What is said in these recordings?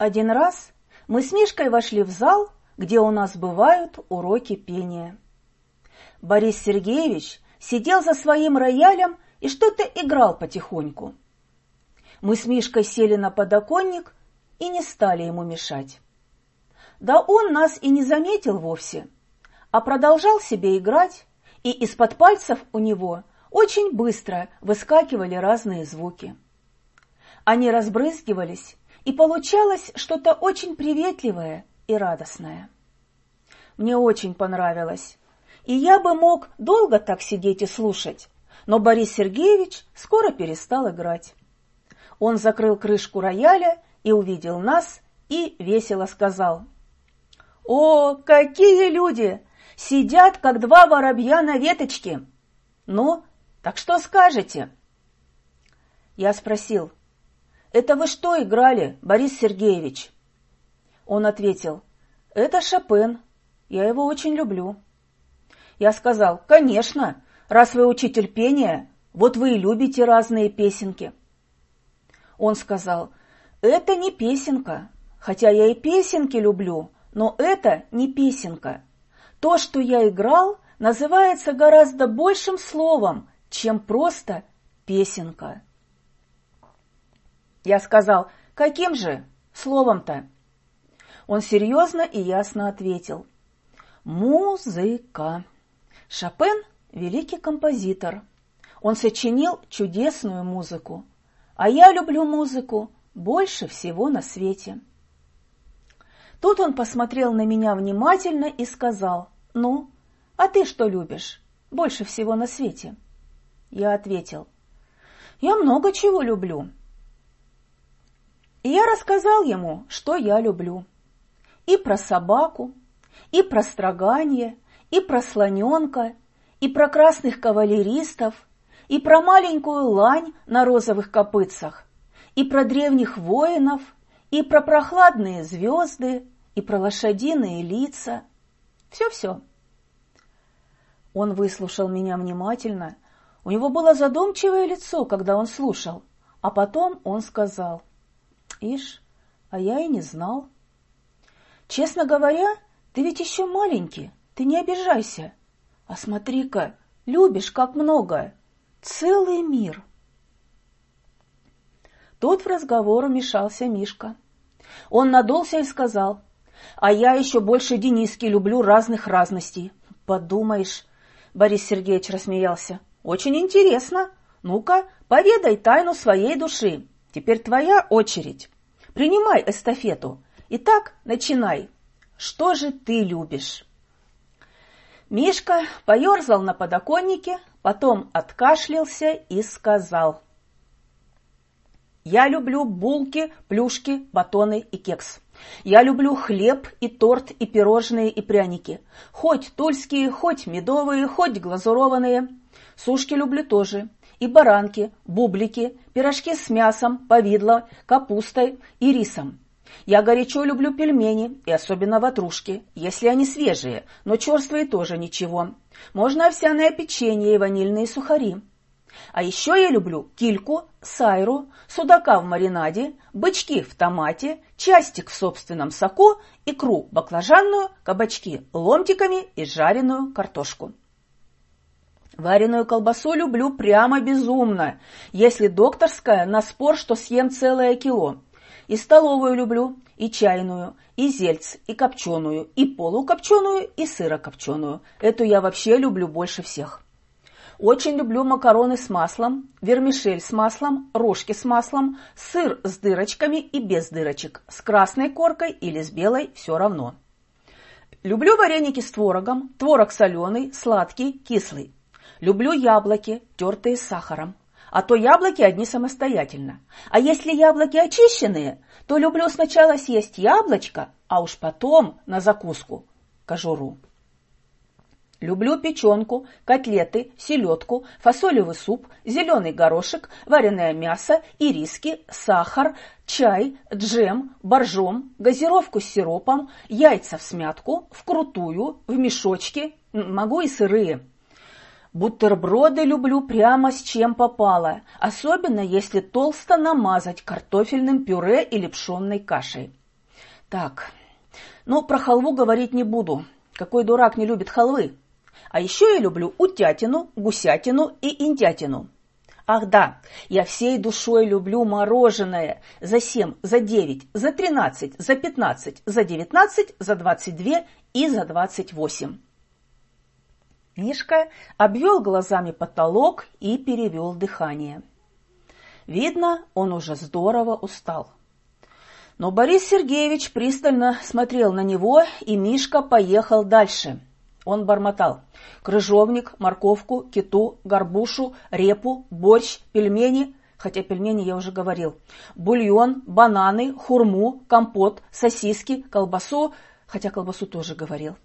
Один раз мы с Мишкой вошли в зал, где у нас бывают уроки пения. Борис Сергеевич сидел за своим роялем и что-то играл потихоньку. Мы с Мишкой сели на подоконник и не стали ему мешать. Да он нас и не заметил вовсе, а продолжал себе играть, и из-под пальцев у него очень быстро выскакивали разные звуки. Они разбрызгивались и получалось что-то очень приветливое и радостное. Мне очень понравилось, и я бы мог долго так сидеть и слушать, но Борис Сергеевич скоро перестал играть. Он закрыл крышку рояля и увидел нас, и весело сказал. «О, какие люди! Сидят, как два воробья на веточке! Ну, так что скажете?» Я спросил, «Это вы что играли, Борис Сергеевич?» Он ответил, «Это Шопен, я его очень люблю». Я сказал, «Конечно, раз вы учитель пения, вот вы и любите разные песенки». Он сказал, «Это не песенка, хотя я и песенки люблю, но это не песенка. То, что я играл, называется гораздо большим словом, чем просто песенка». Я сказал, каким же словом-то? Он серьезно и ясно ответил. Музыка. Шопен – великий композитор. Он сочинил чудесную музыку. А я люблю музыку больше всего на свете. Тут он посмотрел на меня внимательно и сказал, «Ну, а ты что любишь больше всего на свете?» Я ответил, «Я много чего люблю, и я рассказал ему, что я люблю. И про собаку, и про строганье, и про слоненка, и про красных кавалеристов, и про маленькую лань на розовых копытцах, и про древних воинов, и про прохладные звезды, и про лошадиные лица. Все-все. Он выслушал меня внимательно. У него было задумчивое лицо, когда он слушал, а потом он сказал — Ишь, а я и не знал. Честно говоря, ты ведь еще маленький, ты не обижайся. А смотри-ка, любишь как много. Целый мир. Тут в разговор вмешался Мишка. Он надулся и сказал, а я еще больше Дениски люблю разных разностей. Подумаешь, Борис Сергеевич рассмеялся, очень интересно. Ну-ка, поведай тайну своей души. Теперь твоя очередь. Принимай эстафету. Итак, начинай. Что же ты любишь? Мишка поерзал на подоконнике, потом откашлялся и сказал. Я люблю булки, плюшки, батоны и кекс. Я люблю хлеб и торт и пирожные и пряники. Хоть тульские, хоть медовые, хоть глазурованные. Сушки люблю тоже и баранки, бублики, пирожки с мясом, повидло, капустой и рисом. Я горячо люблю пельмени, и особенно ватрушки, если они свежие, но черствые тоже ничего. Можно овсяное печенье и ванильные сухари. А еще я люблю кильку, сайру, судака в маринаде, бычки в томате, частик в собственном соку, икру баклажанную, кабачки ломтиками и жареную картошку. Вареную колбасу люблю прямо безумно, если докторская на спор, что съем целое кило. И столовую люблю, и чайную, и зельц, и копченую, и полукопченую, и сырокопченую. Эту я вообще люблю больше всех. Очень люблю макароны с маслом, вермишель с маслом, рожки с маслом, сыр с дырочками и без дырочек, с красной коркой или с белой, все равно. Люблю вареники с творогом, творог соленый, сладкий, кислый. Люблю яблоки, тертые с сахаром. А то яблоки одни самостоятельно. А если яблоки очищенные, то люблю сначала съесть яблочко, а уж потом на закуску кожуру. Люблю печенку, котлеты, селедку, фасолевый суп, зеленый горошек, вареное мясо, ириски, сахар, чай, джем, боржом, газировку с сиропом, яйца в смятку, вкрутую, в мешочки, могу и сырые. Бутерброды люблю прямо с чем попало, особенно если толсто намазать картофельным пюре или пшенной кашей. Так, ну, про халву говорить не буду. Какой дурак не любит халвы? А еще я люблю утятину, гусятину и индятину. Ах да, я всей душой люблю мороженое за 7, за 9, за 13, за 15, за 19, за 22 и за 28. Мишка обвел глазами потолок и перевел дыхание. Видно, он уже здорово устал. Но Борис Сергеевич пристально смотрел на него, и Мишка поехал дальше. Он бормотал. Крыжовник, морковку, киту, горбушу, репу, борщ, пельмени, хотя пельмени я уже говорил, бульон, бананы, хурму, компот, сосиски, колбасу, хотя колбасу тоже говорил.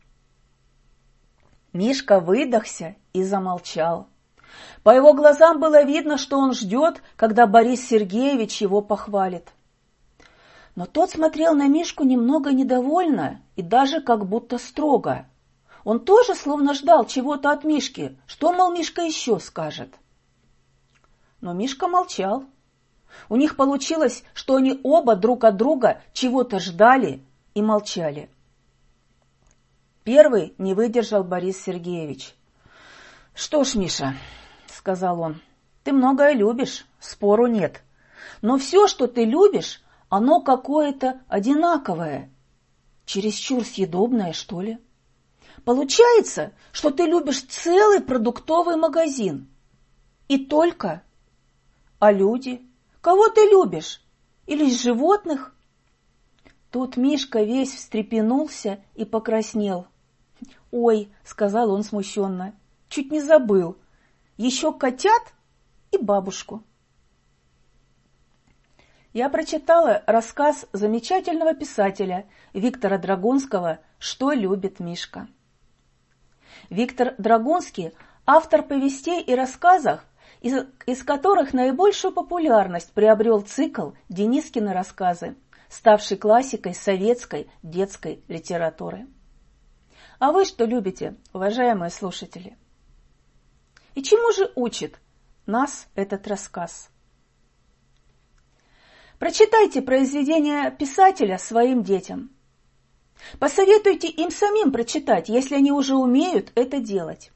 Мишка выдохся и замолчал. По его глазам было видно, что он ждет, когда Борис Сергеевич его похвалит. Но тот смотрел на Мишку немного недовольно и даже как будто строго. Он тоже словно ждал чего-то от Мишки, что, мол, Мишка еще скажет. Но Мишка молчал. У них получилось, что они оба друг от друга чего-то ждали и молчали. Первый не выдержал Борис Сергеевич. «Что ж, Миша», — сказал он, — «ты многое любишь, спору нет. Но все, что ты любишь, оно какое-то одинаковое. Чересчур съедобное, что ли? Получается, что ты любишь целый продуктовый магазин. И только. А люди? Кого ты любишь? Или животных?» Тут Мишка весь встрепенулся и покраснел. «Ой», — сказал он смущенно, — «чуть не забыл. Еще котят и бабушку». Я прочитала рассказ замечательного писателя Виктора Драгунского «Что любит Мишка». Виктор Драгунский – автор повестей и рассказов, из, из которых наибольшую популярность приобрел цикл «Денискины рассказы», ставший классикой советской детской литературы. А вы что любите, уважаемые слушатели? И чему же учит нас этот рассказ? Прочитайте произведение писателя своим детям. Посоветуйте им самим прочитать, если они уже умеют это делать.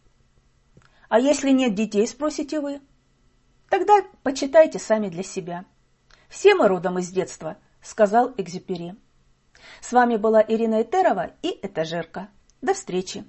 А если нет детей, спросите вы, тогда почитайте сами для себя. Все мы родом из детства, сказал Экзюпери. С вами была Ирина Этерова и Этажерка. До встречи!